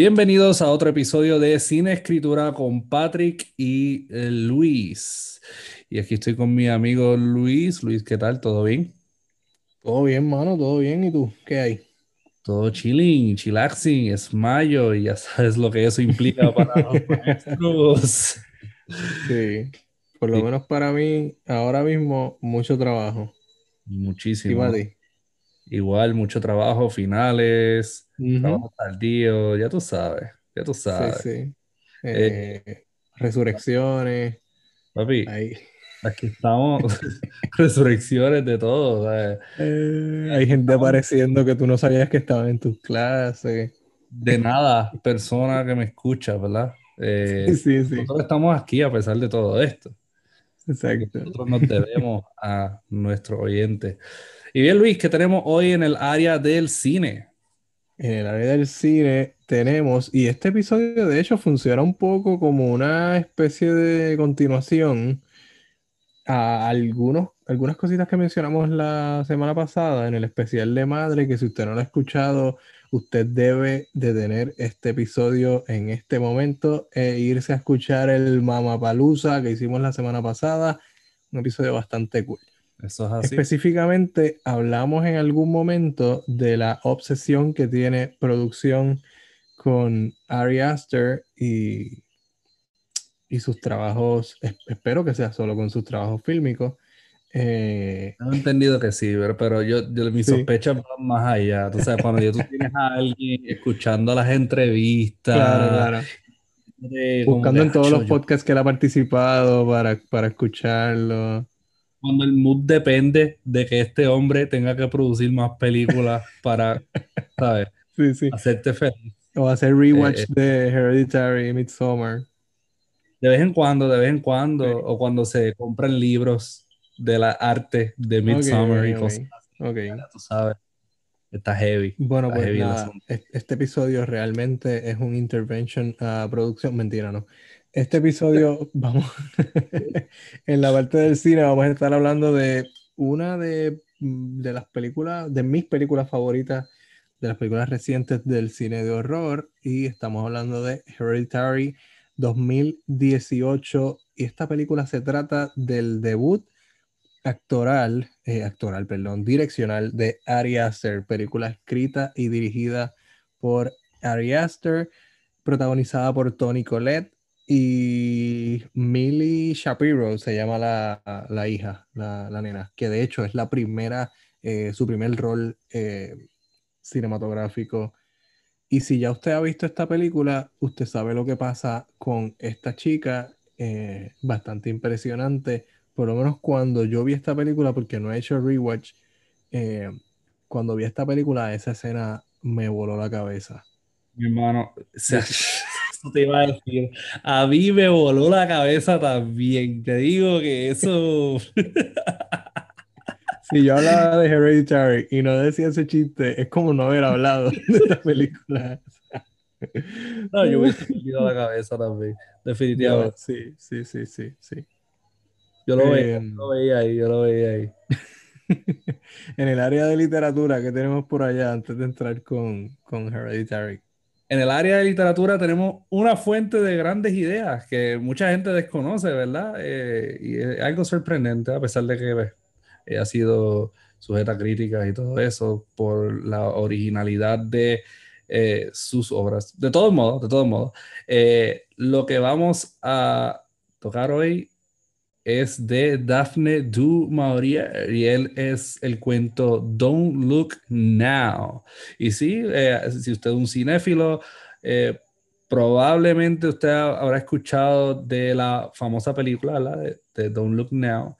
Bienvenidos a otro episodio de Cine Escritura con Patrick y eh, Luis. Y aquí estoy con mi amigo Luis. Luis, ¿qué tal? ¿Todo bien? Todo bien, mano, todo bien. ¿Y tú? ¿Qué hay? Todo chilling, chillaxing, es mayo y ya sabes lo que eso implica para los maestros. Sí, por lo Sí. menos para mí, ahora mismo, mucho trabajo. ¿Y Muchísimo. para ti? Igual, mucho trabajo, finales, Ujú. trabajo tardío, ya tú sabes, ya tú Sí, sabes. sí. Eh, resurrecciones, Papi, ahí. aquí estamos, resurrecciones de todo. ¿sabes? Eh, hay gente apareciendo que tú no sabías que estaban en tus clases. De nada, persona que me escucha, ¿verdad? Eh, Sí, sí, nosotros estamos aquí a pesar de todo esto. exacto. Nosotros nos debemos a nuestros oyentes. Y bien, Luis, ¿qué tenemos hoy en el área del cine? En el área del cine tenemos, y este episodio de hecho funciona un poco como una especie de continuación a algunos, algunas cositas que mencionamos la semana pasada en el especial de Madre, que si usted no lo ha escuchado, usted debe de tener este episodio en este momento e irse a escuchar el Mamapalooza que hicimos la semana pasada, un episodio bastante cool. Eso es así. Específicamente hablamos en algún momento de la obsesión que tiene producción con Ari Aster y, y sus trabajos, es- espero que sea solo con sus trabajos fílmicos. Eh, Tengo entendido que sí, pero, pero yo, yo- mis Sí. sospechas van más allá. Tú sabes, cuando tú tienes a alguien escuchando las entrevistas, claro, claro. de Buscando en todos "Acho, los yo- podcasts que él ha participado para, para escucharlo. Cuando el mood depende de que este hombre tenga que producir más películas para, ¿sabes? Sí, sí. Hacerte feliz. O hacer rewatch Eh, de Hereditary Midsommar. De vez en cuando, de vez en cuando, o cuando se compran libros de la arte de Midsommar Ok, y cosas ok. así, tú sabes. Está heavy. Bueno, Está pues heavy nada, este episodio realmente es un intervention a producción, mentira, no. Este episodio, vamos, en la parte del cine vamos a estar hablando de una de, de las películas, de mis películas favoritas, de las películas recientes del cine de horror, y estamos hablando de Hereditary 2018, y esta película se trata del debut actoral, eh, actoral, perdón, direccional de Ari Aster, película escrita y dirigida por Ari Aster, protagonizada por Toni Collette y Millie Shapiro, se llama la, la hija, la, la nena, que de hecho es la primera, eh, su primer rol eh, cinematográfico. Y si ya usted ha visto esta película, usted sabe lo que pasa con esta chica, eh, bastante impresionante por lo menos cuando yo vi esta película, porque no he hecho rewatch, cuando vi esta película, esa escena me voló la cabeza. Mi hermano, eso te iba a decir. A mí me voló la cabeza también. Te digo que eso. Si yo hablaba de Hereditary y no decía ese chiste, es como no haber hablado de esta película. No, yo hubiese perdido la cabeza también. Definitivamente. sí, sí, sí, sí, sí. Yo lo veía, Em, yo lo veía ahí, yo lo veía ahí. en el área de literatura que tenemos por allá antes de entrar con, con Hereditary. En el área de literatura tenemos una fuente de grandes ideas que mucha gente desconoce, ¿verdad? Eh, y es algo sorprendente, a pesar de que pues, eh, ha sido sujeta a críticas y todo eso, por la originalidad de eh, sus obras. De todos modos, de todos modos, eh, lo que vamos a tocar hoy es de Daphne du Maurier y él es el cuento Don't Look Now. Y sí, eh, si usted es un cinéfilo, eh, probablemente usted ha- habrá escuchado de la famosa película ¿verdad? de, de Don't Look Now,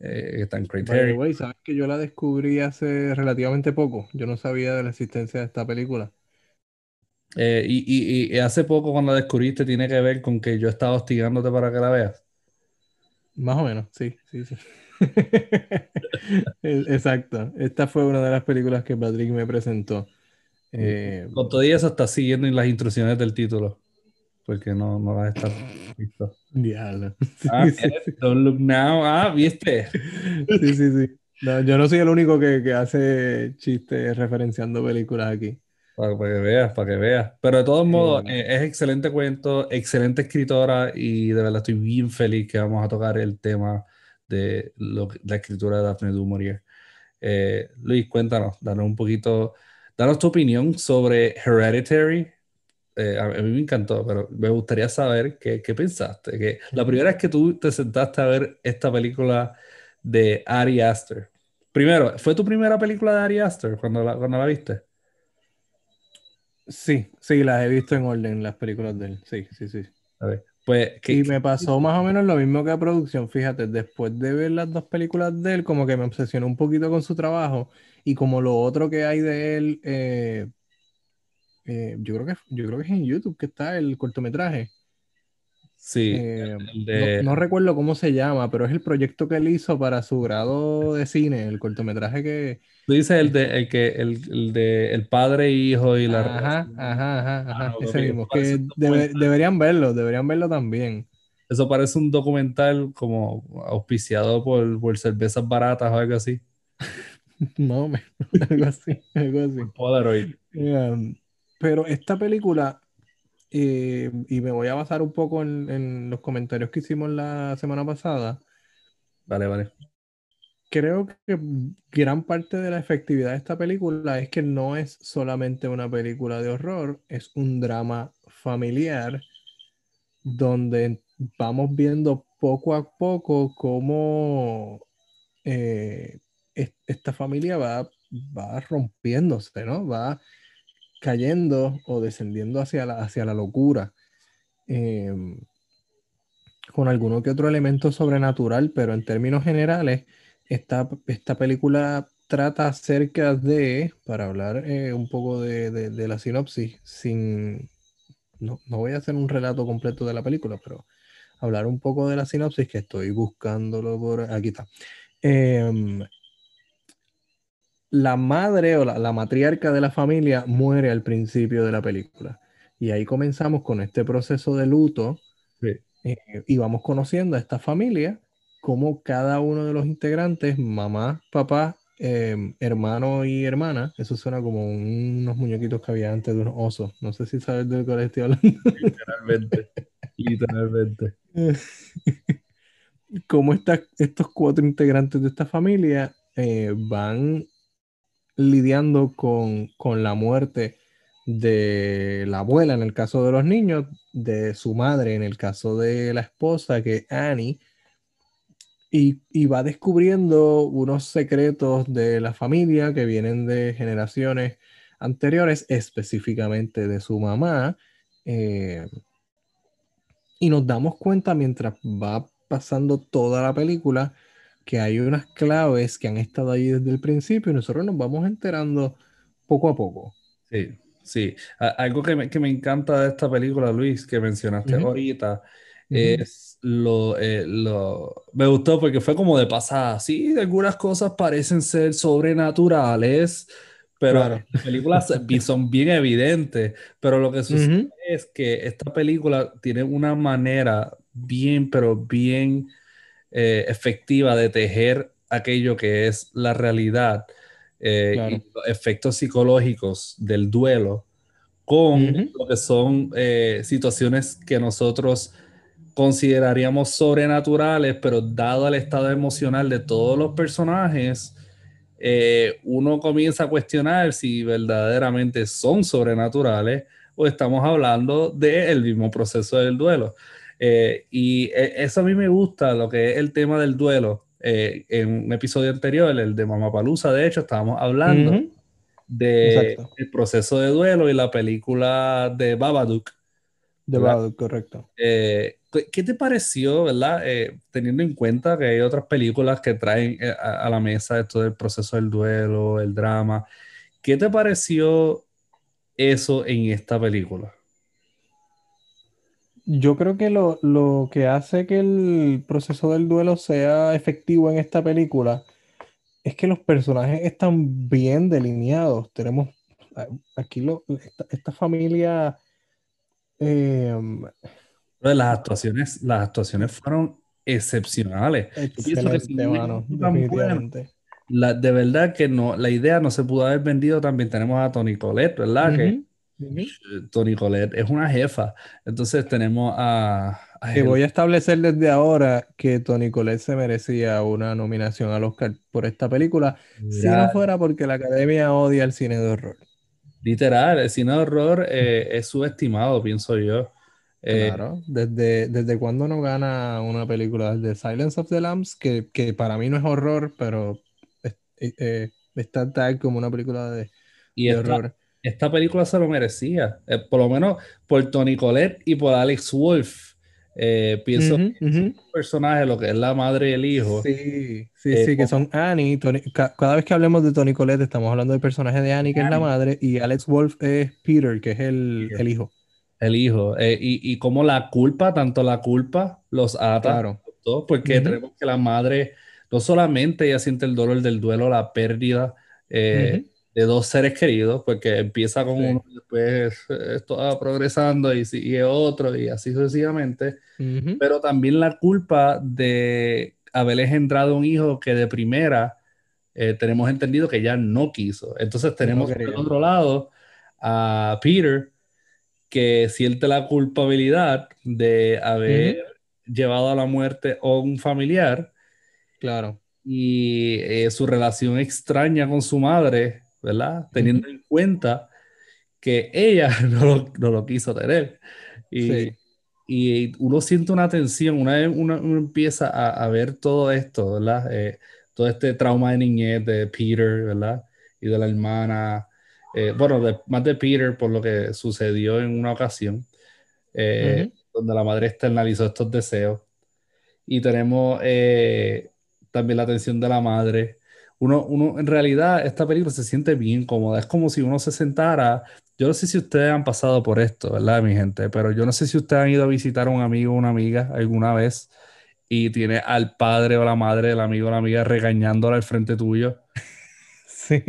eh, que está en Criterion. way, ¿sabes que yo la descubrí hace relativamente poco? Yo no sabía de la existencia de esta película. Eh, y, y- y hace poco cuando la descubriste tiene que ver con que yo estaba hostigándote para que la veas. Más o menos, sí, sí, sí. Exacto. Esta fue una de las películas que Patrick me presentó. Eh, Con todo eso estás siguiendo las instrucciones del título, porque no, no las estás visto. diablo. Sí, Ah, sí, sí. Don't Look Now. Ah, ¿viste? Sí, sí, sí. No, yo no soy el único que, que hace chistes referenciando películas aquí. Para, para que veas, para que veas. Pero de todos modos, Eh, es excelente cuento, excelente escritora y de verdad estoy bien feliz que vamos a tocar el tema de lo la escritura de Daphne du Maurier. Eh, Luis, cuéntanos, danos un poquito, danos tu opinión sobre Hereditary. Eh, a, mí me encantó, pero me gustaría saber qué, qué pensaste. Que la primera vez que tú te sentaste a ver esta película de Ari Aster. Primero, ¿fue tu primera película de Ari Aster cuando la, cuando la viste? Sí, sí, las he visto en orden, las películas de él. Sí, sí, sí. A ver, pues, ¿qué, Y me pasó más o menos lo mismo que a producción, fíjate, después de ver las dos películas de él, como que me obsesioné un poquito con su trabajo y como lo otro que hay de él, eh, eh, yo creo que, yo creo que es en YouTube que está el cortometraje. Sí, Eh, el de, no, no recuerdo cómo se llama, pero es el proyecto que él hizo para su grado de cine, el cortometraje que... tú dices el de, el que, el, el de el padre e hijo y la Ajá, ajá, ajá, ajá, Ah, ese mismo. Que debe- deberían verlo, deberían verlo también. Eso parece un documental como auspiciado por, por cervezas baratas o algo así. No, algo así, algo así. Polaroid. Um, pero esta película, eh, y me voy a basar un poco en, en los comentarios que hicimos la semana pasada, Vale, vale. creo que gran parte de la efectividad de esta película es que no es solamente una película de horror, es un drama familiar donde vamos viendo poco a poco cómo eh, es- esta familia va, va rompiéndose, ¿no? Va cayendo o descendiendo hacia la, hacia la locura. em, con alguno que otro elemento sobrenatural, pero en términos generales, esta, esta película trata acerca de, para hablar eh, un poco de, de- la sinopsis, sin, no, no voy a hacer un relato completo de la película, pero hablar un poco de la sinopsis, que estoy buscándolo por aquí está. Em, la madre o la, la matriarca de la familia muere al principio de la película. Y ahí comenzamos con este proceso de luto Sí. eh, y vamos conociendo a esta familia, cómo cada uno de los integrantes, mamá, papá, eh, hermano y hermana, eso suena como unos muñequitos que había antes de unos osos. No sé si sabes de cuál estoy hablando. Literalmente. Literalmente. cómo esta- estos cuatro integrantes de esta familia eh, van lidiando con, con la muerte de la abuela en el caso de los niños, de su madre en el caso de la esposa, que Annie, y, y va descubriendo unos secretos de la familia que vienen de generaciones anteriores, específicamente de su mamá. eh, y nos damos cuenta mientras va pasando toda la película que hay unas claves que han estado ahí desde el principio y nosotros nos vamos enterando poco a poco. Sí, sí. A- algo que me, que me encanta de esta película, Luis, que mencionaste Ujú. ahorita, Ujú. es lo, eh, lo... Me gustó porque fue como de pasada. Sí, algunas cosas parecen ser sobrenaturales, pero Claro. las películas son bien evidentes. Pero lo que sucede Ujú. es que esta película tiene una manera bien, pero bien eh, efectiva de tejer aquello que es la realidad eh, Claro. y los efectos psicológicos del duelo con lo que son eh, situaciones que nosotros consideraríamos sobrenaturales, pero dado el estado emocional de todos los personajes, eh, uno comienza a cuestionar si verdaderamente son sobrenaturales o estamos hablando del mismo proceso del duelo. Eh, y eh, eso a mí me gusta, lo que es el tema del duelo. Eh, en un episodio anterior, el de Mamapalusa, de hecho, estábamos hablando Ujú. de Exacto. el proceso de duelo y la película de Babadook. De. Babadook, correcto. Eh, ¿qué- ¿qué te pareció, verdad? Eh, teniendo en cuenta que hay otras películas que traen a, a la mesa esto del proceso del duelo, el drama. ¿Qué te pareció eso en esta película? Yo creo que lo, lo que hace que el proceso del duelo sea efectivo en esta película es que los personajes están bien delineados. Tenemos aquí lo- esta, esta familia. eh, Pero Las actuaciones, las actuaciones fueron excepcionales. Excelente, mano, bueno, la, de verdad que no, la idea no se pudo haber vendido también. Tenemos a Tony Colette, ¿verdad? Que Tony Colette es una jefa. Entonces tenemos a... que voy a establecer desde ahora que Tony Colette se merecía una nominación al Oscar por esta película, si no fuera porque la academia odia el cine de horror. Literal, el cine de horror eh, es subestimado, pienso yo. Eh, claro, desde, desde cuando no gana una película de Silence of the Lambs, que, que, para mí no es horror, pero eh, está tal como una película de, horror. Esta película se lo merecía, por lo menos por Tony Collette y por Alex Wolf. pienso que un personaje, lo que es la madre y el hijo. Sí, sí, sí, que son Annie. cada vez que hablemos de Tony Collette, estamos hablando del personaje de Annie, que es la madre, y Alex Wolf es Peter, que es el, el hijo. El hijo. Eh, y, y como la culpa, tanto la culpa los ata. Claro. porque tenemos que la madre, no solamente ella siente el dolor del duelo, la pérdida eh, de dos seres queridos, porque empieza con uno después eh, esto va progresando y sigue otro y así sucesivamente. Pero también la culpa de haber engendrado un hijo que de primera tenemos entendido que ya no quiso. Entonces tenemos por otro lado a Peter que siente la culpabilidad de haber llevado a la muerte a un familiar. Claro. Y eh, su relación extraña con su madre, ¿verdad? Teniendo en cuenta que ella no lo, quiso tener. Y, y, uno siente una tensión, una vez uno, empieza a, ver todo esto, ¿verdad? Eh, todo este trauma de niñez de Peter, ¿verdad? Y de la hermana, eh, bueno, más de Peter por lo que sucedió en una ocasión, eh, donde la madre externalizó estos deseos. Y tenemos eh, también la atención de la madre. Uno, uno, en realidad, esta película se siente bien cómoda. Es como si uno se sentara. Yo no sé si ustedes han pasado por esto, ¿verdad, mi gente? Pero yo no sé si ustedes han ido a visitar a un amigo o una amiga alguna vez y tiene al padre o la madre del amigo o la amiga regañándola al frente tuyo. Sí.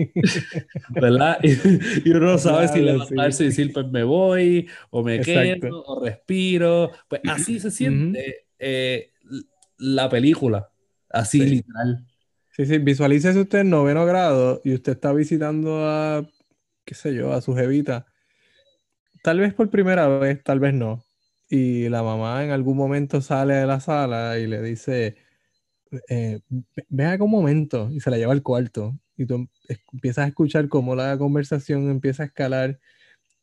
¿Verdad? Y, uno no sabe si levantarse y decir, pues me voy, o me quedo, o respiro. Pues así se siente eh, la película, así literal. Sí, sí, visualícese usted en noveno grado y usted está visitando a, qué sé yo, a su jevita. Tal vez por primera vez, tal vez no. Y la mamá en algún momento sale de la sala y le dice, eh, ven acá un momento, y se la lleva al cuarto y tú empiezas a escuchar cómo la conversación empieza a escalar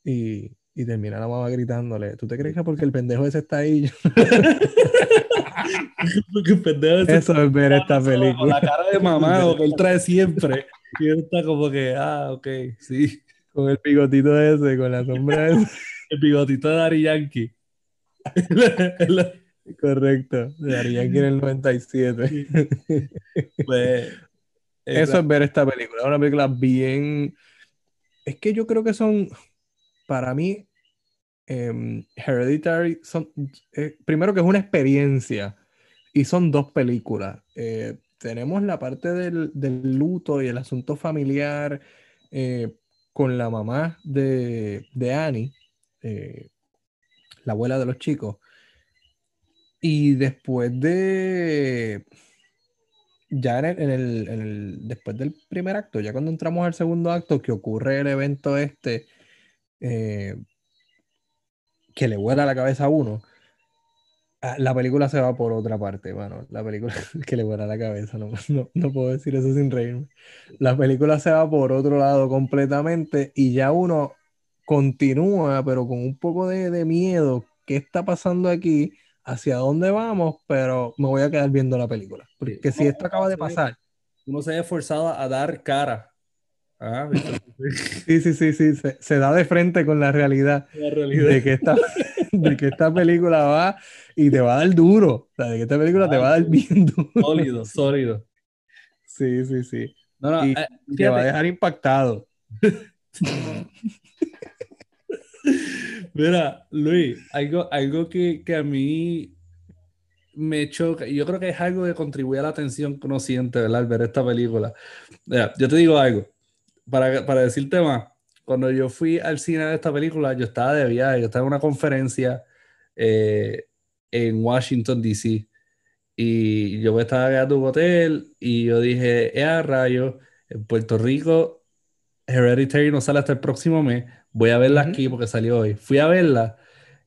y, y termina la mamá gritándole, ¿tú te crees que porque el pendejo ese está ahí? porque el pendejo ese Eso es ver esta película. Con la cara de mamá que él trae siempre. Y él está como que, ah, ok, sí. Con el bigotito ese, con la sombra esa. el bigotito de Dari Yankee. Correcto, de Dari Yankee en el 97. Pues eso es ver esta película. Es una película bien. Es que yo creo que son. Para mí, em, Hereditary son. Eh, primero que es una experiencia. Y son dos películas. Eh, tenemos la parte del, luto y el asunto familiar eh, con la mamá de, de Annie, la abuela de los chicos. Y después de ya en el, después del primer acto, ya cuando entramos al segundo acto, que ocurre el evento este, eh, que le vuela la cabeza a uno, ah, la película se va por otra parte, bueno, la película que le vuela la cabeza, no, no, puedo decir eso sin reírme. La película se va por otro lado completamente y ya uno continúa, pero con un poco de, de miedo. ¿Qué está pasando aquí? hacia dónde vamos, pero me voy a quedar viendo la película. Porque si esto acaba de pasar. Uno se ve forzado a dar cara. Ah, sí, sí, sí, sí. Se, da de frente con la realidad, De, que esta, de que esta película va y te va a dar duro. O sea, de que esta película te va a dar bien duro. Sólido, sólido. Sí, sí, sí. y eh, te va a dejar impactado. Mira, Luis, algo, algo que, que, a mí me choca, y yo creo que es algo que contribuye a la atención que uno siente, ¿verdad? Al ver esta película. Mira, yo te digo algo, para, para decirte más, cuando yo fui al cine de esta película, yo estaba de viaje, yo estaba en una conferencia eh, en Washington, D.C. Y yo me estaba quedando en un hotel y yo dije, eh, a rayo, en Puerto Rico, Hereditary no sale hasta el próximo mes. Voy a verla aquí porque salió hoy. Fui a verla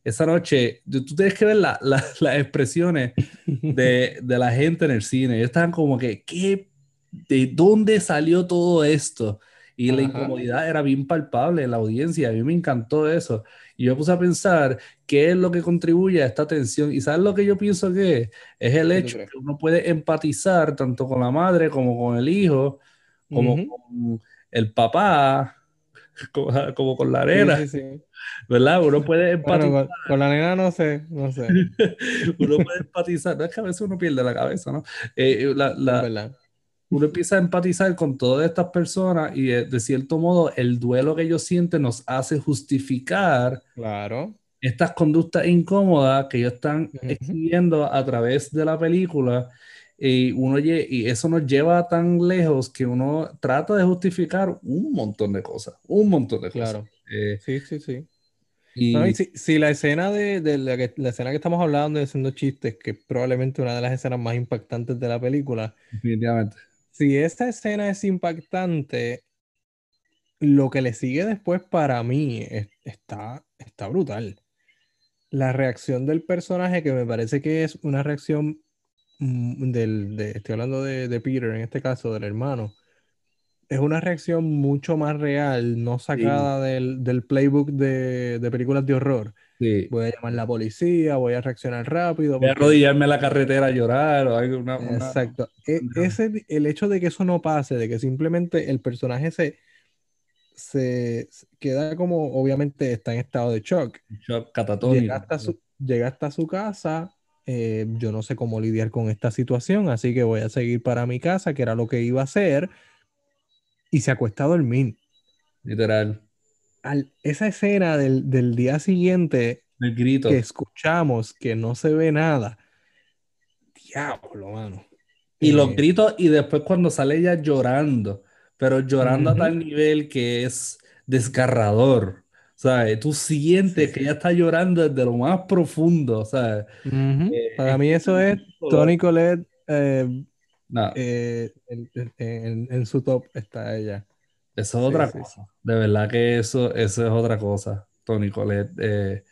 esa noche. Tú tienes que ver la, las expresiones de, de, la gente en el cine. Ellos estaban como que, ¿qué? ¿De dónde salió todo esto? Y la incomodidad era bien palpable en la audiencia. A mí me encantó eso. Y yo puse a pensar qué es lo que contribuye a esta tensión. ¿Y sabes lo que yo pienso que es? el hecho que uno puede empatizar tanto con la madre como con el hijo, como con el papá, como, con la nena. ¿Verdad? Uno puede empatizar. con, la nena no sé, no sé. uno puede empatizar. No es que a veces uno pierde la cabeza, ¿no? Eh, la, la, uno empieza a empatizar con todas estas personas y de, cierto modo el duelo que ellos sienten nos hace justificar claro. estas conductas incómodas que ellos están exhibiendo a través de la película y, uno, y eso nos lleva tan lejos que uno trata de justificar un montón de cosas, un montón de cosas. Claro. Eh, sí, sí, sí. Y... si, la escena de, de la, que, la, escena que estamos hablando de haciendo chistes, que es probablemente una de las escenas más impactantes de la película, definitivamente si esta escena es impactante, lo que le sigue después para mí está, está brutal. La reacción del personaje, que me parece que es una reacción mm, del, de, estoy hablando de, de, Peter en este caso, del hermano, es una reacción mucho más real, no sacada del, del, playbook de, de películas de horror Voy a llamar a la policía, voy a reaccionar rápido. Voy a arrodillarme en la carretera a llorar o algo. Exacto. E, ese, el hecho de que eso no pase, de que simplemente el personaje se, se queda como, obviamente está en estado de shock. Shock catatónico. Llega hasta su, llega hasta su casa, eh, yo no sé cómo lidiar con esta situación, así que voy a seguir para mi casa, que era lo que iba a hacer, y se acuesta a dormir. Literal esa escena del, del, día siguiente el grito. que escuchamos que no se ve nada, diablo, mano. Y los eh, gritos, y después cuando sale ella llorando, pero llorando a tal nivel que es desgarrador. ¿Sabes? Tú sientes que ella está llorando desde lo más profundo, ¿sabes? Eh, Para mí eso es Tony Colette eh, en, en, su top está ella. Eso es otra cosa. De verdad que eso, eso es otra cosa, Tony Colette. Eh,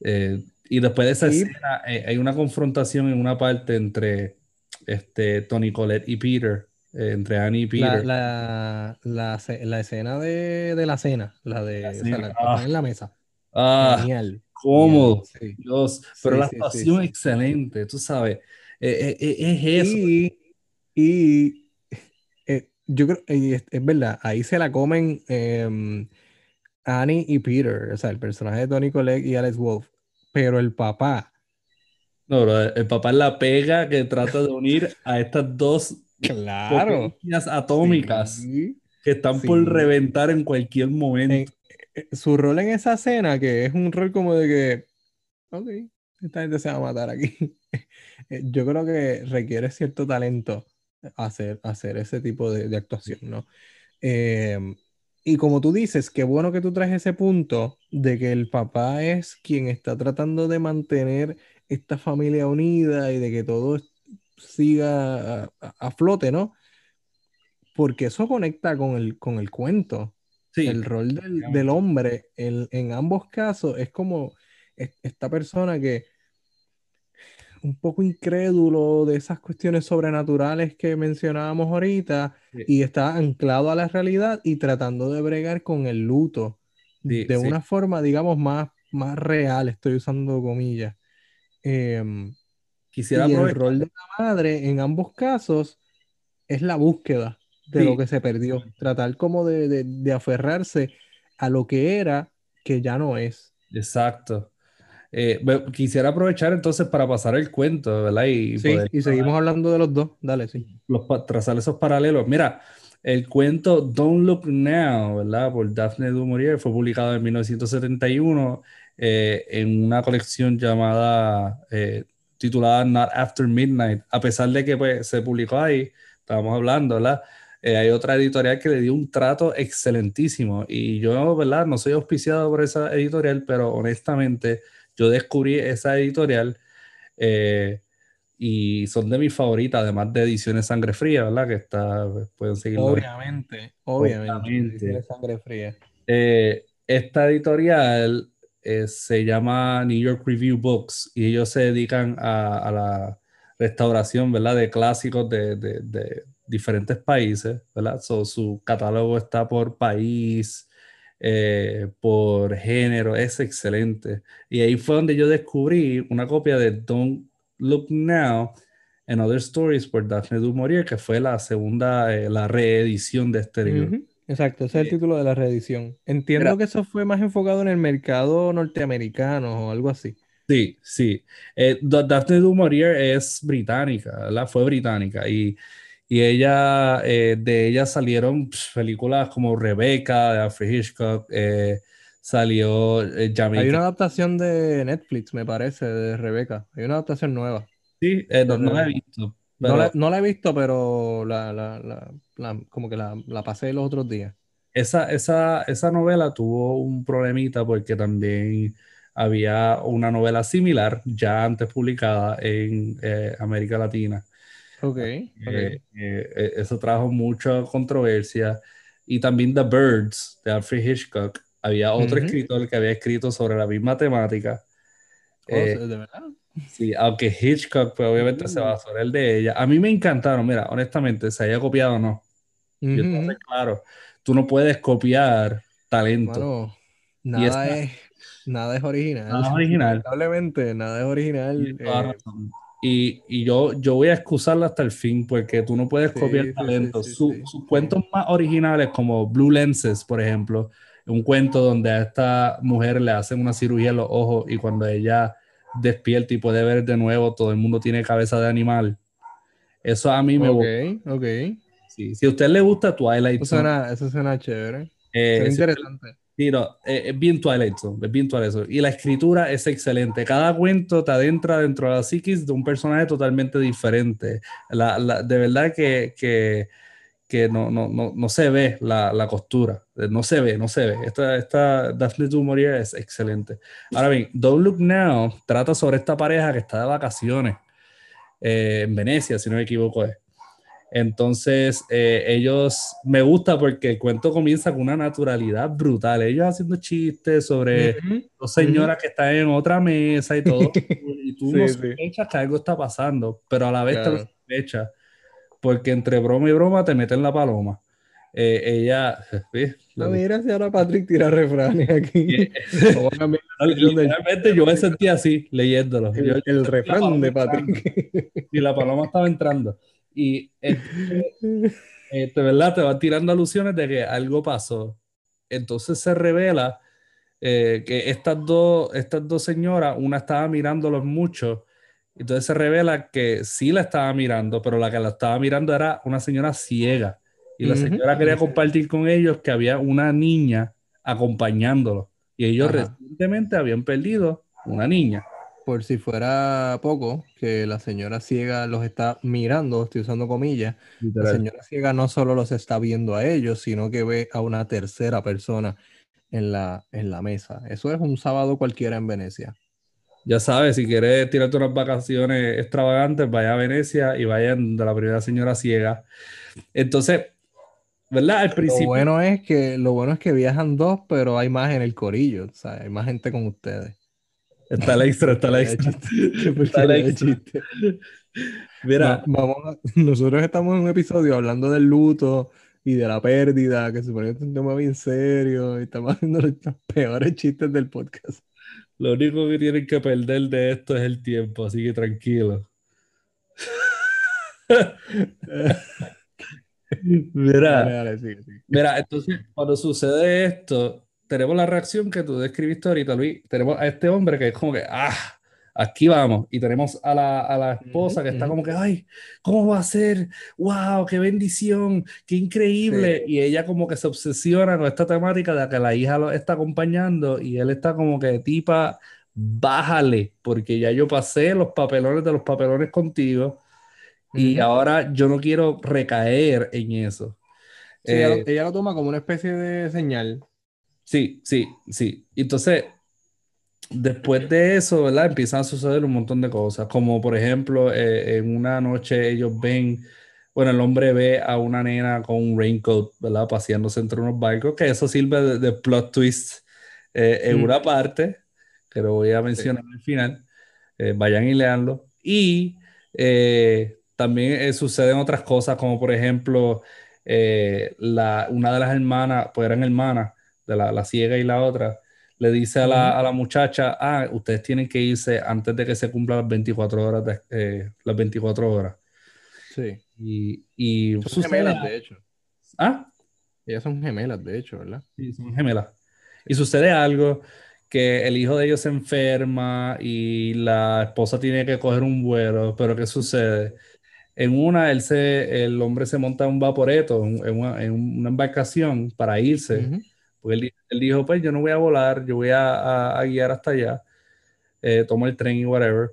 eh, y después de esa escena, eh, hay una confrontación en una parte entre este, Tony Colette y Peter, entre Annie y Peter. La, la, la, escena de, de, la cena, la de la ah. en la mesa. Ah, Genial. Cómodo. Dios. Pero la actuación excelente, tú sabes. es eso. Y, y yo creo, es, es, verdad, ahí se la comen em, Annie y Peter, o sea, el personaje de Tony Collette y Alex Wolf, pero el papá. No, el papá es la pega que trata de unir a estas dos claro. atómicas que están por reventar en cualquier momento. Eh, su rol en esa escena, que es un rol como de que, ok, esta gente se va a matar aquí. Eh, yo creo que requiere cierto talento hacer, hacer ese tipo de, actuación, ¿no? Em, y como tú dices, qué bueno que tú traes ese punto de que el papá es quien está tratando de mantener esta familia unida y de que todo siga a, flote, ¿no? Porque eso conecta con el, con el cuento. el rol del, hombre en ambos casos es como esta persona que un poco incrédulo de esas cuestiones sobrenaturales que mencionábamos ahorita y está anclado a la realidad y tratando de bregar con el luto de una forma, digamos, más, más real, estoy usando comillas. Em, Quisiera y el rol de la madre en ambos casos es la búsqueda de lo que se perdió, tratar como de, de, de aferrarse a lo que era que ya no es. Exacto. Eh, quisiera aprovechar entonces para pasar el cuento, ¿verdad? Y, sí, y seguimos hablando de los dos. Dale, sí. Los, trazar esos paralelos. Mira, el cuento Don't Look Now, ¿verdad? Por Daphne du Maurier fue publicado en 1971 eh, en una colección llamada, eh, titulada Not After Midnight. A pesar de que pues, se publicó ahí, estábamos hablando, ¿verdad? hay otra editorial que le dio un trato excelentísimo y yo, ¿verdad? No soy auspiciado por esa editorial, pero honestamente yo descubrí esa editorial eh, y son de mis favoritas, además de Ediciones Sangre Fría, ¿verdad? Que está, pueden seguirlo. Obviamente, obviamente. Sangre Fría. Eh, esta editorial eh, se llama New York Review Books y ellos se dedican a, la restauración, ¿verdad? De clásicos de, diferentes países, ¿verdad? su catálogo está por país, eh, por género, es excelente. Y ahí fue donde yo descubrí una copia de Don't Look Now and Other Stories por Daphne du Maurier, que fue la segunda, eh, la reedición de este libro. Exacto, ese es el título de la reedición. Entiendo que eso fue más enfocado en el mercado norteamericano o algo así. Sí, sí. Eh, Daphne du Maurier es británica, ¿verdad? Fue británica y, y ella, eh, de ella salieron películas como Rebecca de Alfred Hitchcock, eh, salió Jamaica. Hay una adaptación de Netflix, me parece, de Rebecca. Hay una adaptación nueva. Sí, no, no la he visto. No, la, he visto, pero la, como que la, pasé los otros días. Esa, esa, esa novela tuvo un problemita porque también había una novela similar ya antes publicada en eh, América Latina. Ok. Eh, eh, eso trajo mucha controversia. Y también The Birds de Alfred Hitchcock. Había otro escritor que había escrito sobre la misma temática. Oh, ¿De verdad? Sí, aunque Hitchcock, pues obviamente se va sobre el de ella. A mí me encantaron, mira, honestamente, se haya copiado o no. Yo claro, tú no puedes copiar talento. nada, es, nada es original. Nada es original. Lamentablemente, nada es original. Y, eh. y, yo, yo voy a excusarla hasta el fin, porque tú no puedes copiar talento. sus cuentos más originales, como Blue Lenses, por ejemplo, un cuento donde a esta mujer le hacen una cirugía en los ojos y cuando ella despierta y puede ver de nuevo, todo el mundo tiene cabeza de animal. Eso a mí me gusta. Ok, ok. Si a usted le gusta Twilight Eso suena, eso suena chévere. Eh, es interesante. Sí, no, eh, es bien Twilight Zone, es bien Twilight Y la escritura es excelente. Cada cuento te adentra dentro de la psiquis de un personaje totalmente diferente. La, la, de verdad que, que que no, no, no, no se ve la, la, costura, eh, no se ve, no se ve. Esta, esta Daphne du Maurier es excelente. Ahora bien, Don't Look Now trata sobre esta pareja que está de vacaciones eh, en Venecia, si no me equivoco. Entonces, eh, ellos me gusta porque el cuento comienza con una naturalidad brutal. Ellos haciendo chistes sobre dos señoras que están en otra mesa y todo. y tú no sospechas que algo está pasando, pero a la vez te lo sospechas porque entre broma y broma te meten la paloma. Eh, ella. No, mira si ahora Patrick tira refranes aquí. Realmente yo me sentí así leyéndolo. El, refrán de Patrick. Y la paloma estaba entrando. Y de verdad te va tirando alusiones de que algo pasó. Entonces se revela eh, que estas dos, estas dos señoras, una estaba mirándolos mucho entonces se revela que sí la estaba mirando, pero la que la estaba mirando era una señora ciega. Y la señora quería compartir con ellos que había una niña acompañándolo. Y ellos recientemente habían perdido una niña. Por si fuera poco, que la señora ciega los está mirando, estoy usando comillas. La señora ciega no solo los está viendo a ellos, sino que ve a una tercera persona en la, en la mesa. Eso es un sábado cualquiera en Venecia ya sabes, si quieres tirarte unas vacaciones extravagantes, vaya a Venecia y vayan de la primera señora ciega. Entonces, ¿verdad? Al principio. Lo bueno es que, lo bueno es que viajan dos, pero hay más en el corillo, o sea, hay más gente con ustedes. Está la extra, está la extra. está la extra. Mira, vamos nosotros estamos en un episodio hablando del luto y de la pérdida, que supone que es un tema bien serio, y estamos haciendo los peores chistes del podcast. Lo único que tienen que perder de esto es el tiempo, así que tranquilo. mira, mira, entonces cuando sucede esto, tenemos la reacción que tú describiste ahorita, Luis. Tenemos a este hombre que es como que, ah, aquí vamos. Y tenemos a la, a la esposa que está como que, ay, ¿cómo va a ser? ¡Wow! ¡Qué bendición! ¡Qué increíble! Y ella como que se obsesiona con esta temática de que la hija lo está acompañando y él está como que, tipa, bájale, porque ya yo pasé los papelones de los papelones contigo y ahora yo no quiero recaer en eso. ella, eh, ella lo toma como una especie de señal. Sí, sí, sí. Entonces, después de eso, ¿verdad? Empiezan a suceder un montón de cosas, como por ejemplo, eh, en una noche ellos ven, bueno, el hombre ve a una nena con un raincoat, ¿verdad? Paseándose entre unos barcos, que eso sirve de, plot twist eh, en una parte, que lo voy a mencionar al final. Eh, vayan y leanlo. Y también suceden otras cosas, como por ejemplo, la, una de las hermanas, pues eran hermanas, de la, la ciega y la otra, le dice a la, a la, muchacha, ah, ustedes tienen que irse antes de que se cumplan las 24 horas. De, eh, las 24 horas. Sí. Y, y son gemelas, de hecho. ¿Ah? Ellas son gemelas, de hecho, ¿verdad? Sí, son gemelas. Y sucede algo que el hijo de ellos se enferma y la esposa tiene que coger un vuelo, pero ¿qué sucede? En una, él se, el hombre se monta en un vaporeto, en una, en una embarcación para irse. Porque él, dijo, pues yo no voy a volar, yo voy a, guiar hasta allá, eh, tomo el tren y whatever.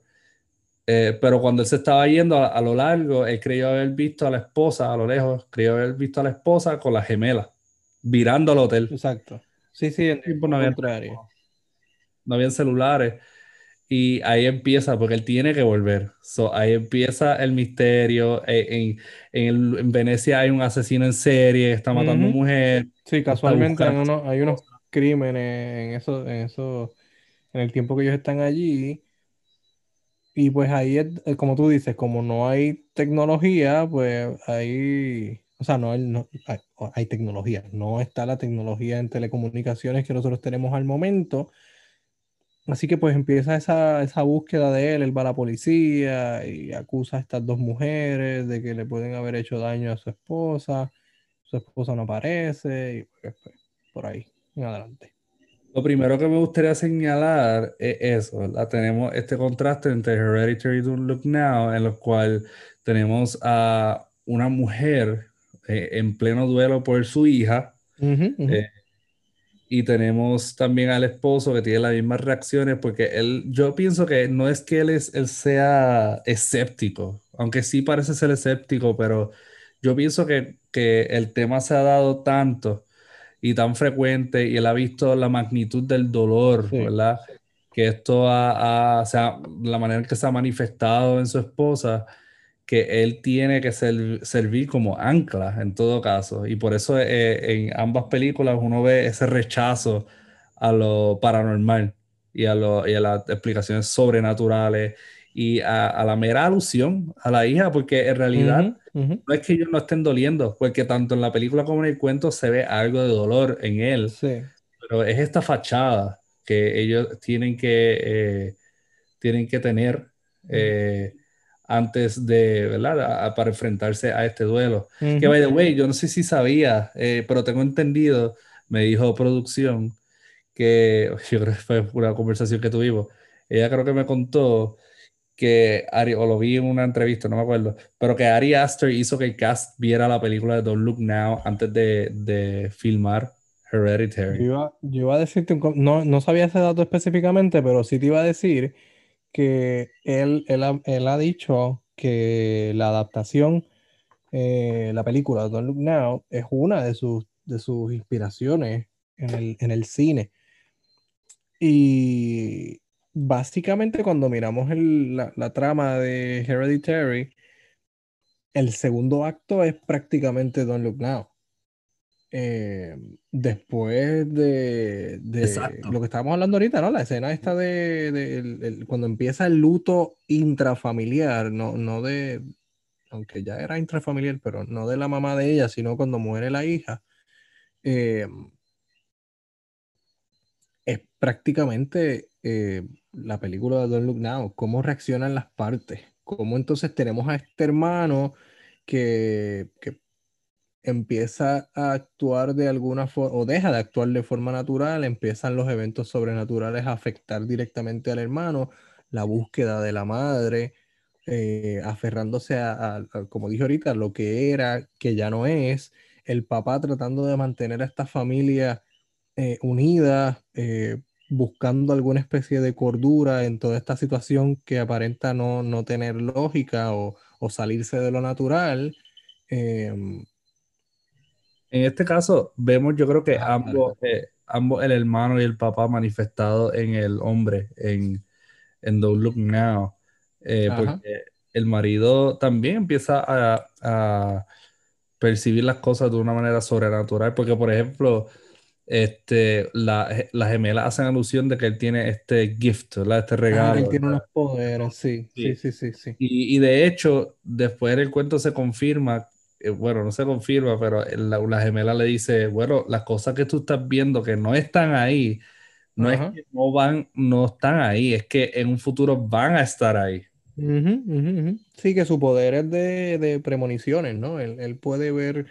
Eh, pero cuando él se estaba yendo a, lo largo, él creyó haber visto a la esposa, a lo lejos, creyó haber visto a la esposa con la gemela, virando al hotel. Exacto. Sí, sí, en tiempo no había, no habían celulares. Y ahí empieza, porque él tiene que volver. So, ahí empieza el misterio. Eh, en, en, Venecia hay un asesino en serie que está matando mujeres. Sí, casualmente hay unos, hay unos crímenes en eso, en eso, en el tiempo que ellos están allí. Y pues ahí es, eh, como tú dices, como no hay tecnología, pues ahí, o sea, no hay, no, hay, hay tecnología, no está la tecnología en telecomunicaciones que nosotros tenemos al momento. Así que pues empieza esa, esa, búsqueda de él, él va a la policía y acusa a estas dos mujeres de que le pueden haber hecho daño a su esposa, su esposa no aparece y pues, pues por ahí en adelante. Lo primero que me gustaría señalar es eso, la Tenemos este contraste entre Hereditary y Don't Look Now, en lo cual tenemos a una mujer eh, en pleno duelo por su hija, eh, y tenemos también al esposo que tiene las mismas reacciones, porque él, yo pienso que no es que él, es, él sea escéptico, aunque sí parece ser escéptico, pero yo pienso que, que el tema se ha dado tanto y tan frecuente y él ha visto la magnitud del dolor, ¿verdad? Que esto ha, o sea, la manera en que se ha manifestado en su esposa, que él tiene que servir como ancla en todo caso. Y por eso eh, en ambas películas uno ve ese rechazo a lo paranormal y a, lo, y a las explicaciones sobrenaturales y a, la mera alusión a la hija, porque en realidad no es que ellos no estén doliendo, porque tanto en la película como en el cuento se ve algo de dolor en él, pero es esta fachada que ellos tienen que, eh, tienen que tener. Eh, antes de, ¿verdad? para enfrentarse a este duelo. Que, by the way, yo no sé si sabía, eh, pero tengo entendido, me dijo producción, que yo creo que fue una conversación que tuvimos. Ella creo que me contó que Ari, o lo vi en una entrevista, no me acuerdo, pero que Ari Aster hizo que el cast viera la película de Don't Look Now antes de, de filmar Hereditary. Yo iba, yo iba a decirte, no, no sabía ese dato específicamente, pero sí te iba a decir que él, él, ha, él ha dicho que la adaptación, eh, la película Don't Look Now, es una de sus, de sus inspiraciones en el, en el cine. Y básicamente cuando miramos el, la, la, trama de Hereditary, el segundo acto es prácticamente Don't Look Now. Eh, después de, lo que estábamos hablando ahorita, ¿no? La escena esta de, cuando empieza el luto intrafamiliar, no, no de, aunque ya era intrafamiliar, pero no de la mamá de ella, sino cuando muere la hija, eh, es prácticamente eh, la película de Don't Look Now, cómo reaccionan las partes, cómo entonces tenemos a este hermano que, que empieza a actuar de alguna forma, o deja de actuar de forma natural, empiezan los eventos sobrenaturales a afectar directamente al hermano, la búsqueda de la madre, eh, aferrándose a, como dije ahorita, lo que era, que ya no es, el papá tratando de mantener a esta familia eh, unida, eh, buscando alguna especie de cordura en toda esta situación que aparenta no, no tener lógica o, o, salirse de lo natural. Em, en este caso, vemos, yo creo que ambos, eh, ambos, el hermano y el papá manifestado en el hombre, en, en Don't Look Now. Eh, porque el marido también empieza a, percibir las cosas de una manera sobrenatural, porque por ejemplo, este, la, las gemelas hacen alusión de que él tiene este gift, ¿verdad? Este regalo. él tiene unos poderes, sí, sí, sí, sí. sí, Y, de hecho, después del cuento se confirma, eh, bueno, no se confirma, pero la, la, gemela le dice, bueno, las cosas que tú estás viendo que no están ahí, no es que no van, no están ahí, es que en un futuro van a estar ahí. Sí, que su poder es de, premoniciones, ¿no? Él, puede ver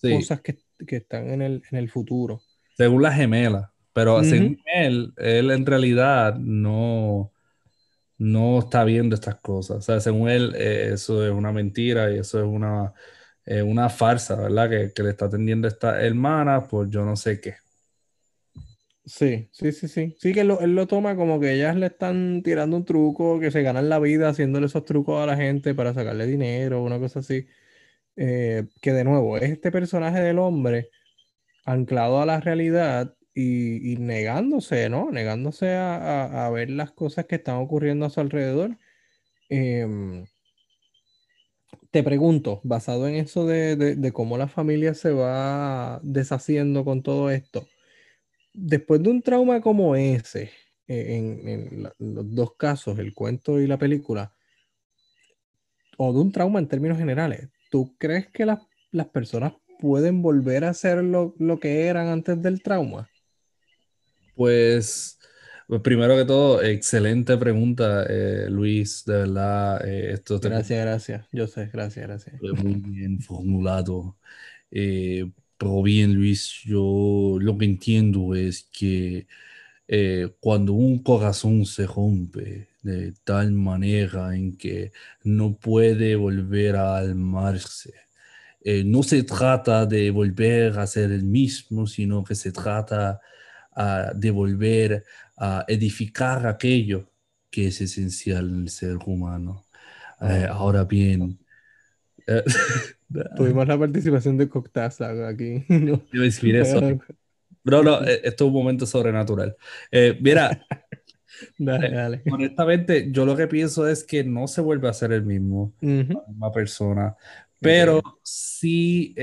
cosas que, están en el, en el futuro. Según la gemela, pero según él, él en realidad no, no está viendo estas cosas. O sea, según él, eh, eso es una mentira y eso es una, eh, una farsa, ¿verdad? Que, que le está atendiendo esta hermana por yo no sé qué. Sí, sí, sí, sí. Sí que él lo, toma como que ellas le están tirando un truco, que se ganan la vida haciéndole esos trucos a la gente para sacarle dinero, una cosa así. Eh, que de nuevo, es este personaje del hombre anclado a la realidad y, negándose, ¿no? Negándose a, ver las cosas que están ocurriendo a su alrededor. Em, te pregunto, basado en eso de, cómo la familia se va deshaciendo con todo esto después de un trauma como ese, eh, en, los dos casos, el cuento y la película, o de un trauma en términos generales, ¿tú crees que las, personas pueden volver a ser lo, que eran antes del trauma? Pues, pues primero que todo, excelente pregunta, eh, Luis, de verdad. Eh, esto gracias, gracias. Yo sé, gracias, gracias. Muy bien formulado. Pero bien, Luis, yo lo que entiendo es que eh, cuando un corazón se rompe de tal manera en que no puede volver a almarse, eh, no se trata de volver a ser el mismo, sino que se trata ah, de volver a edificar aquello que es esencial en el ser humano. Eh, ahora bien, Tuvimos la participación de Coctaza aquí. No, eso. Bro, no, eh, esto es un momento sobrenatural. Eh, mira, dale, eh, honestamente, yo lo que pienso es que no se vuelve a ser el mismo, la misma persona, pero sí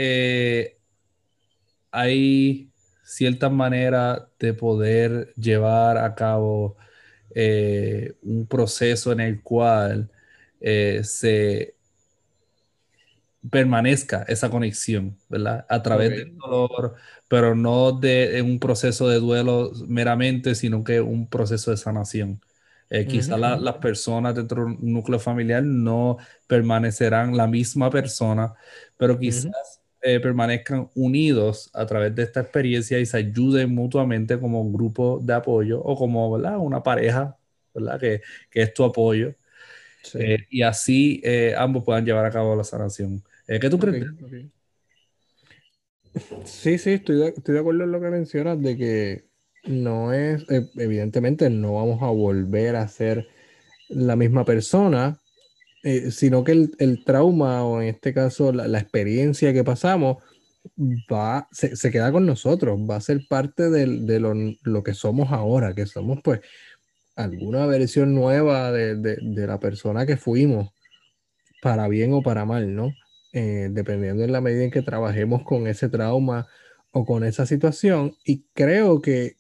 hay cierta manera de poder llevar a cabo un proceso en el cual se permanezca esa conexión, ¿verdad? A través del dolor, pero no de un proceso de duelo meramente, sino que un proceso de sanación. Eh, quizá las personas dentro de un núcleo familiar no permanecerán la misma persona, pero quizás eh, permanezcan unidos a través de esta experiencia y se ayuden mutuamente como un grupo de apoyo o como ¿verdad? una pareja ¿verdad? Que, que es tu apoyo. Eh, y así ambos puedan llevar a cabo la sanación. Eh, ¿Qué tú crees? Sí, sí, estoy de, estoy de acuerdo en lo que mencionas de que no es, eh, evidentemente no vamos a volver a ser la misma persona, eh, sino que el, trauma o en este caso la, experiencia que pasamos va, se, queda con nosotros, va a ser parte de, lo, lo, que somos ahora, que somos pues alguna versión nueva de, de la persona que fuimos, para bien o para mal, ¿no? Eh, dependiendo en la medida en que trabajemos con ese trauma o con esa situación. Y creo que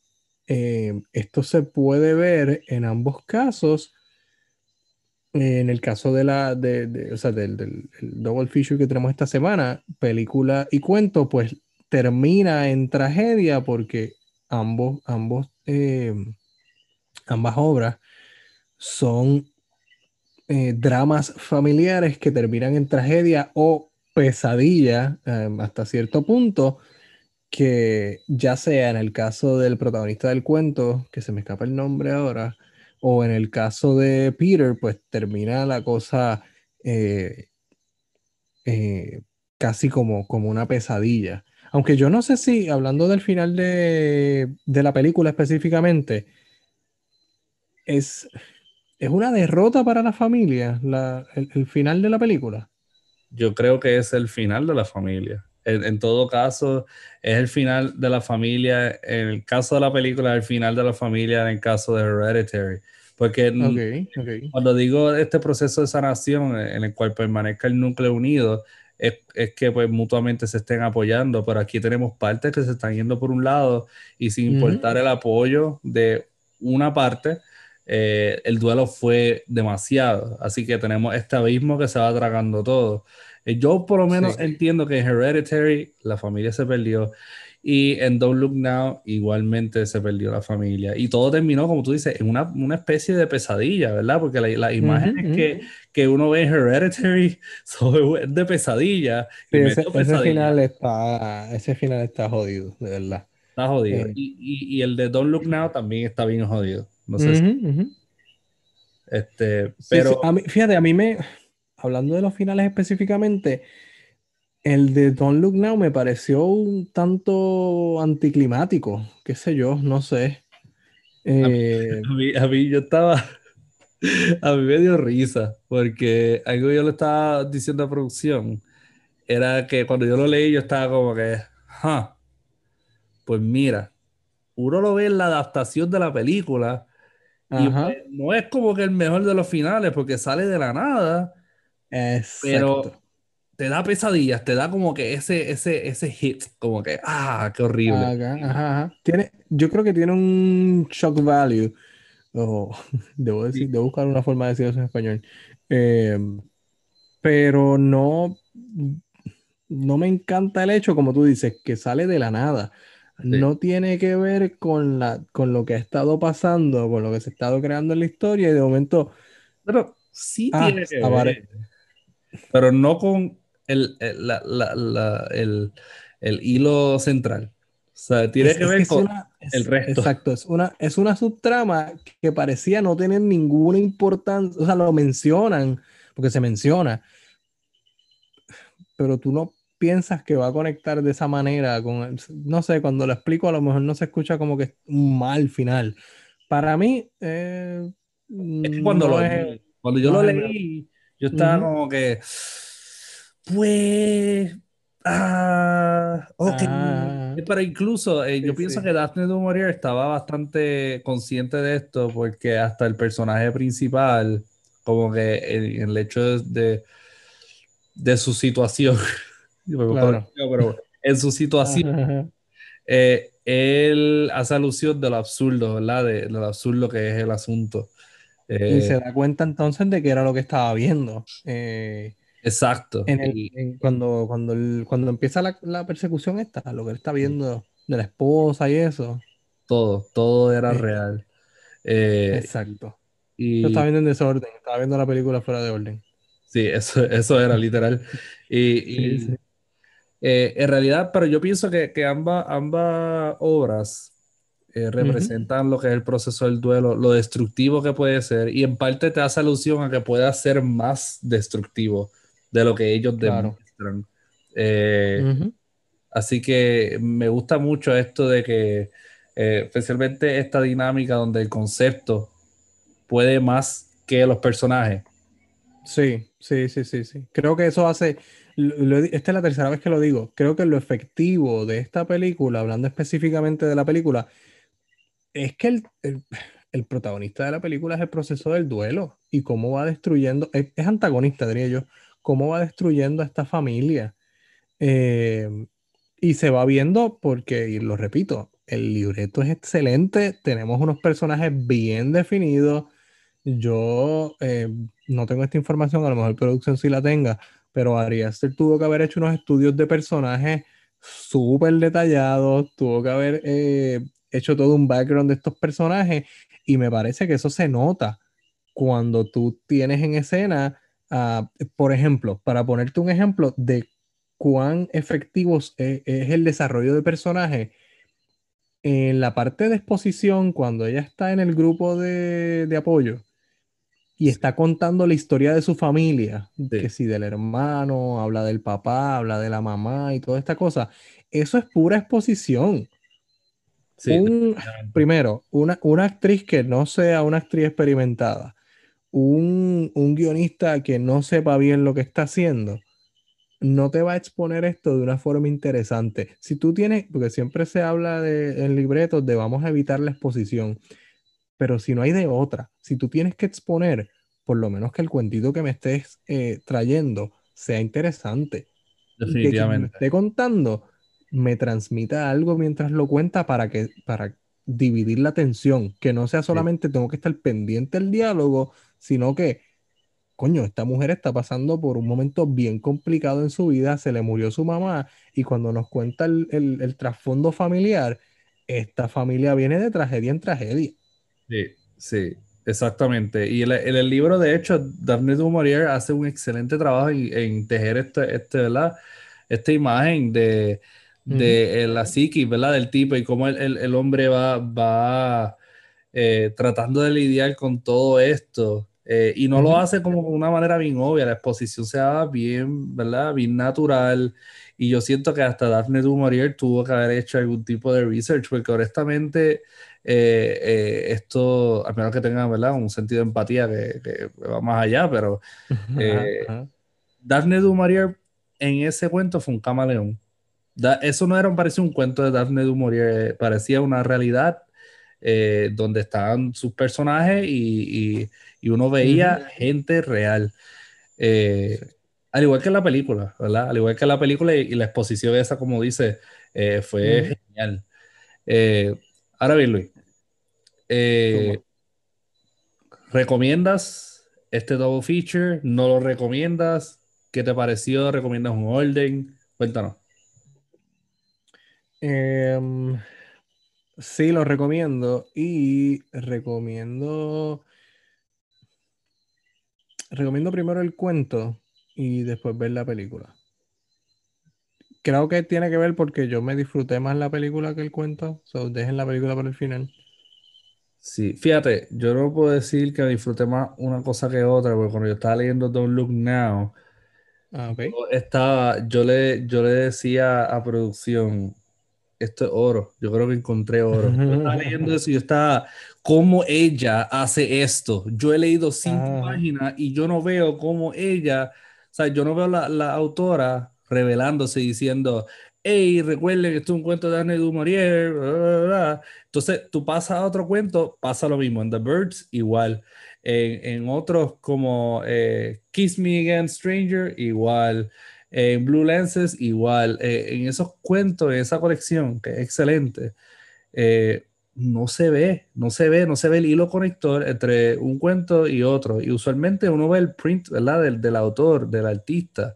eh, esto se puede ver en ambos casos. En el caso de la, de, o sea, del, del double feature que tenemos esta semana, película y cuento, pues termina en tragedia porque ambos, ambos, eh, ambas obras son eh, dramas familiares que terminan en tragedia o pesadilla hasta cierto punto, que ya sea en el caso del protagonista del cuento, que se me escapa el nombre ahora, o en el caso de Peter, pues termina la cosa eh, eh, casi como, como una pesadilla. Aunque yo no sé si, hablando del final de, de la película específicamente, es, ¿Es una derrota para la familia el, final de la película? Yo creo que es el final de la familia. En, todo caso, es el final de la familia. En el caso de la película, es el final de la familia en el caso de Hereditary. Porque cuando digo este proceso de sanación en el cual permanezca el núcleo unido, es, que pues mutuamente se estén apoyando, pero aquí tenemos partes que se están yendo por un lado y sin importar el apoyo de una parte, eh, el duelo fue demasiado. Así que tenemos este abismo que se va tragando todo. Eh, yo por lo menos entiendo que en Hereditary la familia se perdió y en Don't Look Now igualmente se perdió la familia. Y todo terminó, como tú dices, en una, una especie de pesadilla, ¿verdad? Porque las la imágenes que, que, uno ve en Hereditary son de pesadilla. ese, final está, ese final está jodido, de verdad. Está jodido. Eh. Y, y, y, el de Don't Look Now también está bien jodido. No sé si... Este, pero... fíjate, a mí me... Hablando de los finales específicamente, el de Don't Look Now me pareció un tanto anticlimático, qué sé yo, no sé. Eh, a, mí, yo estaba, a mí me dio risa, porque algo yo le estaba diciendo a producción, era que cuando yo lo leí yo estaba como que, pues mira, uno lo ve en la adaptación de la película y pues, no es como que el mejor de los finales porque sale de la nada, Exacto. pero te da pesadillas, te da como que ese, ese, ese hit, como que, ah, qué horrible. Tiene, yo creo que tiene un shock value, debo, decir, debo buscar una forma de decir eso en español, eh, pero no, no me encanta el hecho, como tú dices, que sale de la nada. No tiene que ver con, la, con lo que ha estado pasando, con lo que se ha estado creando en la historia, y de momento... Pero sí ah, tiene que ver. Pero no con el, el, el, hilo central. O sea, tiene que ver con el resto. Exacto, es una, es una subtrama que parecía no tener ninguna importancia, o sea, lo mencionan, porque se menciona, pero tú no piensas que va a conectar de esa manera con, no sé, cuando lo explico a lo mejor no se escucha como que es un mal final. Para mí, eh, cuando, lo, cuando yo lo leí, yo estaba como que pues. Ah, ok. Ah. Pero incluso eh, yo pienso que Daphne du Maurier estaba bastante consciente de esto porque hasta el personaje principal, como que en el, hecho de, de su situación, pero en su situación, eh, él hace alusión de lo absurdo, ¿verdad? De, lo absurdo que es el asunto. Y se eh, da cuenta entonces de que era lo que estaba viendo. Eh, Exacto. cuando, cuando, cuando empieza la, persecución esta, lo que él está viendo de la esposa y eso. Todo, todo era real. Eh, exacto. Y... Yo estaba viendo en desorden, estaba viendo la película fuera de orden. Sí, eso, eso era literal. Y, eh, en realidad, pero yo pienso que, que ambas, ambas obras eh, representan lo que es el proceso del duelo, lo destructivo que puede ser, y en parte te hace alusión a que pueda ser más destructivo de lo que ellos demuestran. Eh, así que me gusta mucho esto de que, eh, especialmente esta dinámica donde el concepto puede más que los personajes. Sí, sí, sí, sí, sí. Creo que eso hace, esta es la tercera vez que lo digo, creo que lo efectivo de esta película, hablando específicamente de la película, es que el, protagonista de la película es el proceso del duelo y cómo va destruyendo, es, antagonista, diría yo, cómo va destruyendo a esta familia. Eh, y se va viendo porque, y lo repito, el libreto es excelente, tenemos unos personajes bien definidos. Yo eh, no tengo esta información, a lo mejor producción sí la tenga, pero Ari tuvo que haber hecho unos estudios de personajes súper detallados, tuvo que haber eh, hecho todo un background de estos personajes y me parece que eso se nota cuando tú tienes en escena Ah, por ejemplo, para ponerte un ejemplo de cuán efectivos e, es, el desarrollo de personaje, en la parte de exposición, cuando ella está en el grupo de, apoyo y está contando la historia de su familia, que si del hermano, habla del papá, habla de la mamá y toda esta cosa, eso es pura exposición. Primero, una, una actriz que no sea una actriz experimentada, un, guionista que no sepa bien lo que está haciendo, no te va a exponer esto de una forma interesante. Si tú tienes, porque siempre se habla de, en libretos de vamos a evitar la exposición, pero si no hay de otra, si tú tienes que exponer, por lo menos que el cuentito que me estés eh, trayendo sea interesante. Definitivamente. que me esté contando me transmita algo mientras lo cuenta para que para dividir la atención, que no sea solamente tengo que estar pendiente del diálogo, sino que coño, esta mujer está pasando por un momento bien complicado en su vida, se le murió su mamá y cuando nos cuenta el, trasfondo familiar, esta familia viene de tragedia en tragedia. Sí, sí, exactamente. Y en el, libro, de hecho, Daphne du Maurier hace un excelente trabajo en, tejer este, este, ¿verdad? esta imagen de, de la psiquis, ¿verdad? Del tipo y cómo el, hombre va, va eh, tratando de lidiar con todo esto. Eh, y no lo hace como de una manera bien obvia, la exposición se da bien, ¿verdad? Bien natural. Y yo siento que hasta Daphne du Maurier tuvo que haber hecho algún tipo de research, porque honestamente eh, eh, esto, a menos que tenga, ¿verdad? Un sentido de empatía que, va más allá, pero Daphne du Maurier en ese cuento fue un camaleón. Eso no era, parecía un cuento de Daphne du Maurier, parecía una realidad donde estaban sus personajes y y uno veía gente real. Eh, al igual que en la película, ¿verdad? Al igual que en la película y, la exposición esa, como dice, eh, fue genial. Eh, ahora bien, Luis, ¿recomiendas este double feature? ¿No lo recomiendas? ¿Qué te pareció? ¿Recomiendas un orden? Cuéntanos. Em, sí, lo recomiendo y recomiendo recomiendo primero el cuento y después ver la película. Creo que tiene que ver porque yo me disfruté más la película que el cuento. So, dejen la película para el final. Sí, fíjate, yo no puedo decir que disfruté más una cosa que otra, porque cuando yo estaba leyendo Don't Look Now, ah, yo, estaba, yo, le, yo le decía a producción, esto es oro, yo creo que encontré oro. Yo estaba leyendo eso y yo estaba, ¿cómo ella hace esto? Yo he leído cinco páginas y yo no veo cómo ella, o sea, yo no veo la, la autora revelándose diciendo, hey, recuerden que esto es un cuento de Anne du Maurier, entonces tú pasas a otro cuento, pasa lo mismo, en The Birds igual, en, en otros como eh, Kiss Me Again Stranger igual, en Blue Lenses igual, eh, en esos cuentos, en esa colección, que es excelente, eh, no se ve, no se ve, no se ve el hilo conector entre un cuento y otro. Y usualmente uno ve el print, ¿verdad? Del, del autor, del artista.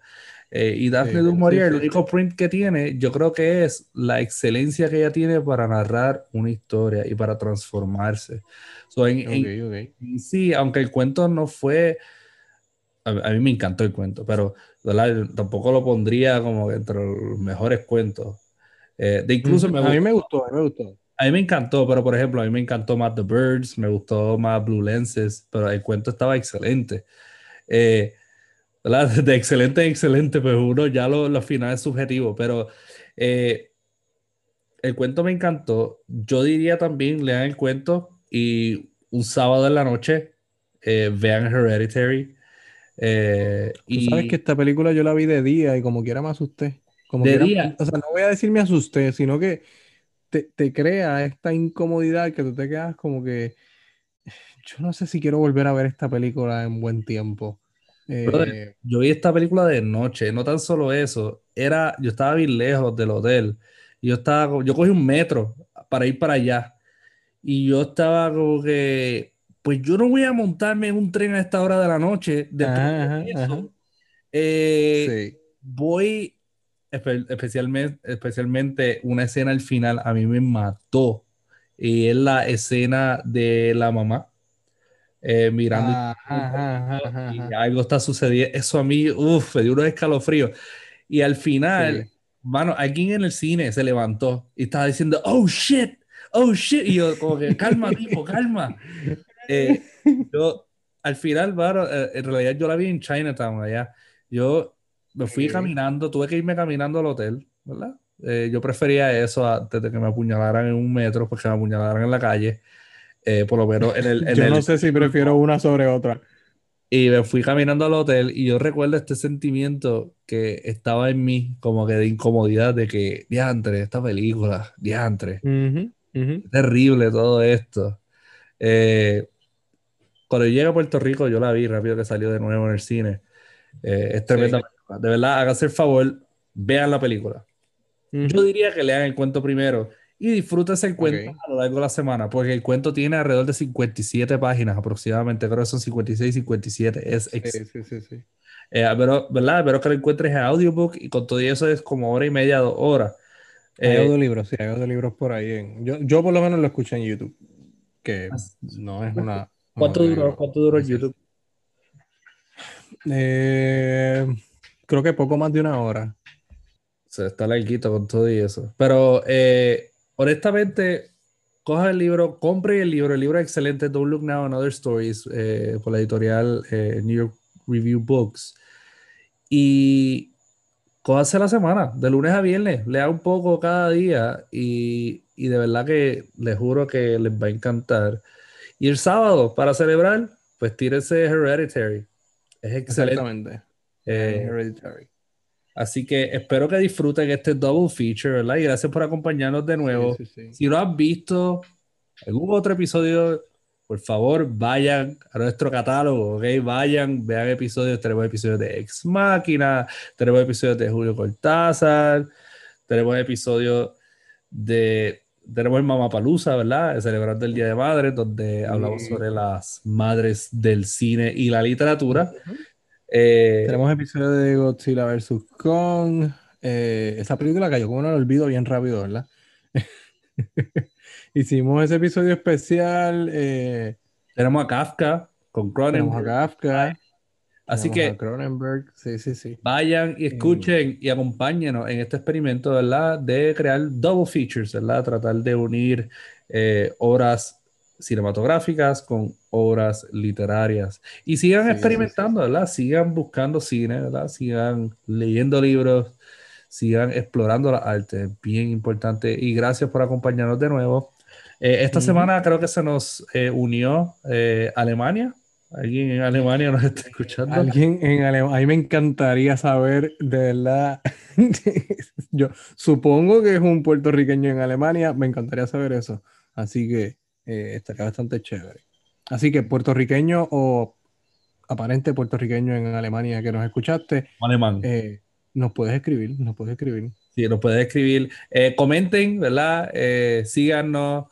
Eh, y Daphne du Maurier, el único print que tiene, yo creo que es la excelencia que ella tiene para narrar una historia y para transformarse. sí, aunque el cuento no fue, a, mí me encantó el cuento, pero tampoco lo pondría como entre los mejores cuentos. Eh, de incluso a mí me gustó, a mí me gustó. A mí me encantó, pero por ejemplo, a mí me encantó más The Birds, me gustó más Blue Lenses, pero el cuento estaba excelente. Eh, De excelente en excelente, pues uno ya lo, lo final es subjetivo, pero eh, el cuento me encantó. Yo diría también, lean el cuento y un sábado en la noche eh, vean Hereditary. Eh, y... sabes que esta película yo la vi de día y como quiera me asusté. Como de día. O sea, no voy a decir me asusté, sino que te, crea esta incomodidad que tú te quedas como que yo no sé si quiero volver a ver esta película en buen tiempo. Eh, yo vi esta película de noche, no tan solo eso, era, yo estaba bien lejos del hotel, yo estaba, yo cogí un metro para ir para allá, y yo estaba como que, pues yo no voy a montarme en un tren a esta hora de la noche, de eh, voy especialmente, especialmente una escena al final a mí me mató. Y es la escena de la mamá eh, mirando y algo está sucediendo. Eso a mí, uff, me dio unos escalofríos. Y al final, bueno, alguien en el cine se levantó y estaba diciendo, oh shit, oh shit. Y yo, como que, calma, tipo, calma. Eh, yo, al final, bueno, eh, en realidad yo la vi en Chinatown allá. Yo me fui caminando, tuve que irme caminando al hotel, ¿verdad? Eh, yo prefería eso antes de que me apuñalaran en un metro, porque me apuñalaran en la calle. Eh, por lo menos en el. yo no sé si prefiero una sobre otra. Y me fui caminando al hotel y yo recuerdo este sentimiento que estaba en mí, como que de incomodidad, de que, diantre, esta película, diantre, terrible todo esto. Eh, cuando llegué a Puerto Rico, yo la vi rápido que salió de nuevo en el cine. Eh, es tremenda De verdad, hágase el favor, vean la película. Yo diría que lean el cuento primero y disfrútense el cuento a lo largo de la semana, porque el cuento tiene alrededor de 57 páginas aproximadamente, creo que son 56, 57. Es sí, sí, sí, sí. Eh, pero, ¿verdad? Espero que lo encuentres en audiobook y con todo eso es como hora y media, dos horas. Hay eh, audiolibros, sí, hay audiolibros por ahí. Yo, yo por lo menos lo escuché en YouTube, que no es una... ¿Cuánto duró, ¿cuánto duró el YouTube? Eh, creo que poco más de una hora. Se está larguito con todo y eso. Pero eh, honestamente, coja el libro, compre el libro. El libro es excelente. Don't Look Now and Other Stories eh, por la editorial New York Review Books. Y cójase la semana, de lunes a viernes. Lea un poco cada día y, y de verdad que les juro que les va a encantar. Y el sábado, para celebrar, pues tírese Hereditary. Es excelente. Exactamente. Eh, Hereditary. Así que espero que disfruten este double feature, ¿verdad? Y gracias por acompañarnos de nuevo. Si no has visto algún otro episodio, por favor, vayan a nuestro catálogo, ¿ok? Vayan, vean episodios. Tenemos episodios de Ex Máquina, tenemos episodios de Julio Cortázar, tenemos episodios de tenemos el Mamapalusa, ¿verdad? Celebrando el Día de Madres, donde hablamos sobre las madres del cine y la literatura. Eh, tenemos episodio de Godzilla vs. Kong. Eh, esa película cayó como no lo olvido bien rápido, ¿verdad? Hicimos ese episodio especial. Eh, tenemos a Kafka con Cronenberg. Tenemos a Kafka. Así que Cronenberg. Sí, sí, sí. vayan y escuchen y acompáñenos en este experimento, ¿verdad? De crear double features, ¿verdad? Tratar de unir eh, obras cinematográficas con obras literarias. Y sigan experimentando, ¿verdad? Sigan buscando cine, ¿verdad? Sigan leyendo libros, sigan explorando la arte. Bien importante. Y gracias por acompañarnos de nuevo. Eh, esta semana creo que se nos eh, unió Alemania. ¿Alguien en Alemania nos está escuchando? Alguien en Alemania. A mí me encantaría saber, de verdad. Yo supongo que es un puertorriqueño en Alemania. Me encantaría saber eso. Así que eh, estaría bastante chévere. Así que puertorriqueño o aparente puertorriqueño en Alemania que nos escuchaste. Alemán. Eh, nos puedes escribir, nos puedes escribir. Sí, nos puedes escribir. Eh, comenten, ¿verdad? síganos.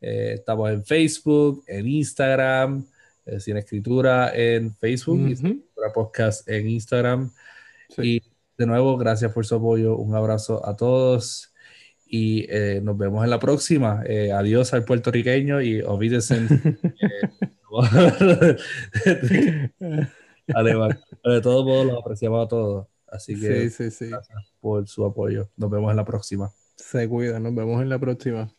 estamos en Facebook, en Instagram. Eh, sin Escritura en Facebook y Escritura Podcast en Instagram. Y de nuevo, gracias por su apoyo. Un abrazo a todos y eh, nos vemos en la próxima. Eh, adiós al puertorriqueño y olvídense. de todos modos, los apreciamos a todos. Así que gracias por su apoyo. Nos vemos en la próxima. Se cuida, nos vemos en la próxima.